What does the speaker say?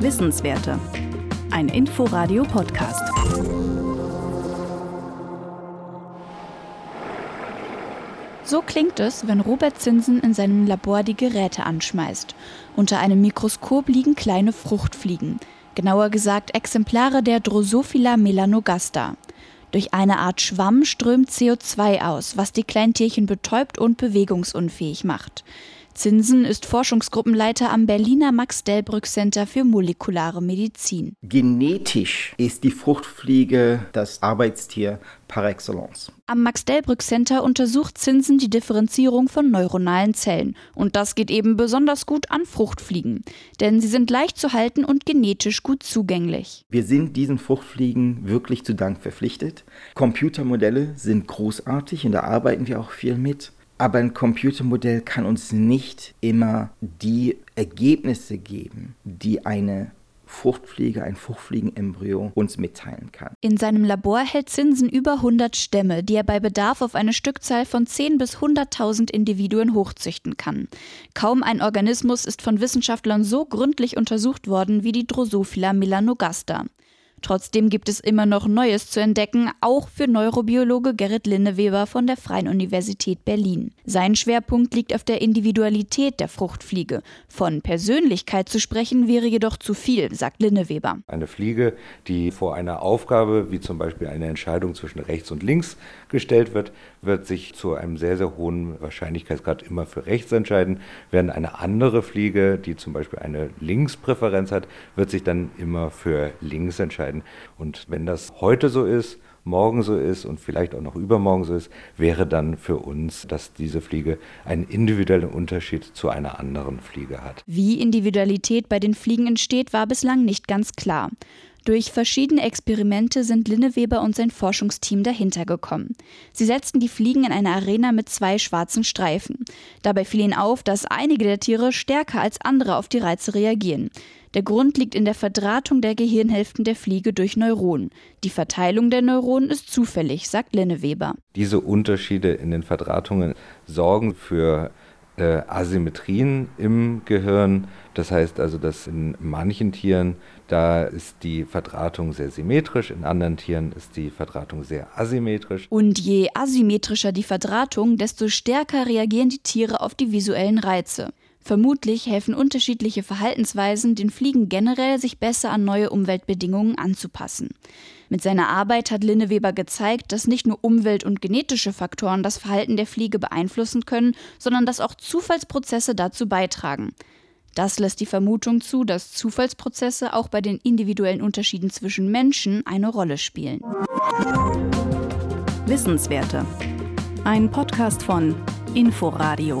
Wissenswerte. Ein Inforadio-Podcast. So klingt es, wenn Robert Zinsen in seinem Labor die Geräte anschmeißt. Unter einem Mikroskop liegen kleine Fruchtfliegen, genauer gesagt Exemplare der Drosophila melanogaster. Durch eine Art Schwamm strömt CO2 aus, was die Kleintierchen betäubt und bewegungsunfähig macht. Zinsen ist Forschungsgruppenleiter am Berliner Max-Delbrück-Center für molekulare Medizin. Genetisch ist die Fruchtfliege das Arbeitstier par excellence. Am Max-Delbrück-Center untersucht Zinsen die Differenzierung von neuronalen Zellen. Und das geht eben besonders gut an Fruchtfliegen. Denn sie sind leicht zu halten und genetisch gut zugänglich. Wir sind diesen Fruchtfliegen wirklich zu Dank verpflichtet. Computermodelle sind großartig und da arbeiten wir auch viel mit. Aber ein Computermodell kann uns nicht immer die Ergebnisse geben, die eine Fruchtfliege, ein Fruchtfliegenembryo uns mitteilen kann. In seinem Labor hält Zinsen über 100 Stämme, die er bei Bedarf auf eine Stückzahl von 10 bis 100.000 Individuen hochzüchten kann. Kaum ein Organismus ist von Wissenschaftlern so gründlich untersucht worden wie die Drosophila melanogaster. Trotzdem gibt es immer noch Neues zu entdecken, auch für Neurobiologe Gerrit Linneweber von der Freien Universität Berlin. Sein Schwerpunkt liegt auf der Individualität der Fruchtfliege. Von Persönlichkeit zu sprechen wäre jedoch zu viel, sagt Linneweber. Eine Fliege, die vor einer Aufgabe, wie zum Beispiel eine Entscheidung zwischen rechts und links gestellt wird, wird sich zu einem sehr, sehr hohen Wahrscheinlichkeitsgrad immer für rechts entscheiden, während eine andere Fliege, die zum Beispiel eine Linkspräferenz hat, wird sich dann immer für links entscheiden entscheiden. Und wenn das heute so ist, morgen so ist und vielleicht auch noch übermorgen so ist, wäre dann für uns, dass diese Fliege einen individuellen Unterschied zu einer anderen Fliege hat. Wie Individualität bei den Fliegen entsteht, war bislang nicht ganz klar. Durch verschiedene Experimente sind Linneweber und sein Forschungsteam dahinter gekommen. Sie setzten die Fliegen in eine Arena mit zwei schwarzen Streifen. Dabei fiel ihnen auf, dass einige der Tiere stärker als andere auf die Reize reagieren. Der Grund liegt in der Verdrahtung der Gehirnhälften der Fliege durch Neuronen. Die Verteilung der Neuronen ist zufällig, sagt Linneweber. Diese Unterschiede in den Verdrahtungen sorgen für äh, Asymmetrien im Gehirn. Das heißt also, dass in manchen Tieren da ist die Verdrahtung sehr symmetrisch, in anderen Tieren ist die Verdrahtung sehr asymmetrisch. Und je asymmetrischer die Verdrahtung, desto stärker reagieren die Tiere auf die visuellen Reize. Vermutlich helfen unterschiedliche Verhaltensweisen den Fliegen generell, sich besser an neue Umweltbedingungen anzupassen. Mit seiner Arbeit hat Linneweber gezeigt, dass nicht nur Umwelt- und genetische Faktoren das Verhalten der Fliege beeinflussen können, sondern dass auch Zufallsprozesse dazu beitragen. Das lässt die Vermutung zu, dass Zufallsprozesse auch bei den individuellen Unterschieden zwischen Menschen eine Rolle spielen. Wissenswerte. Ein Podcast von Inforadio.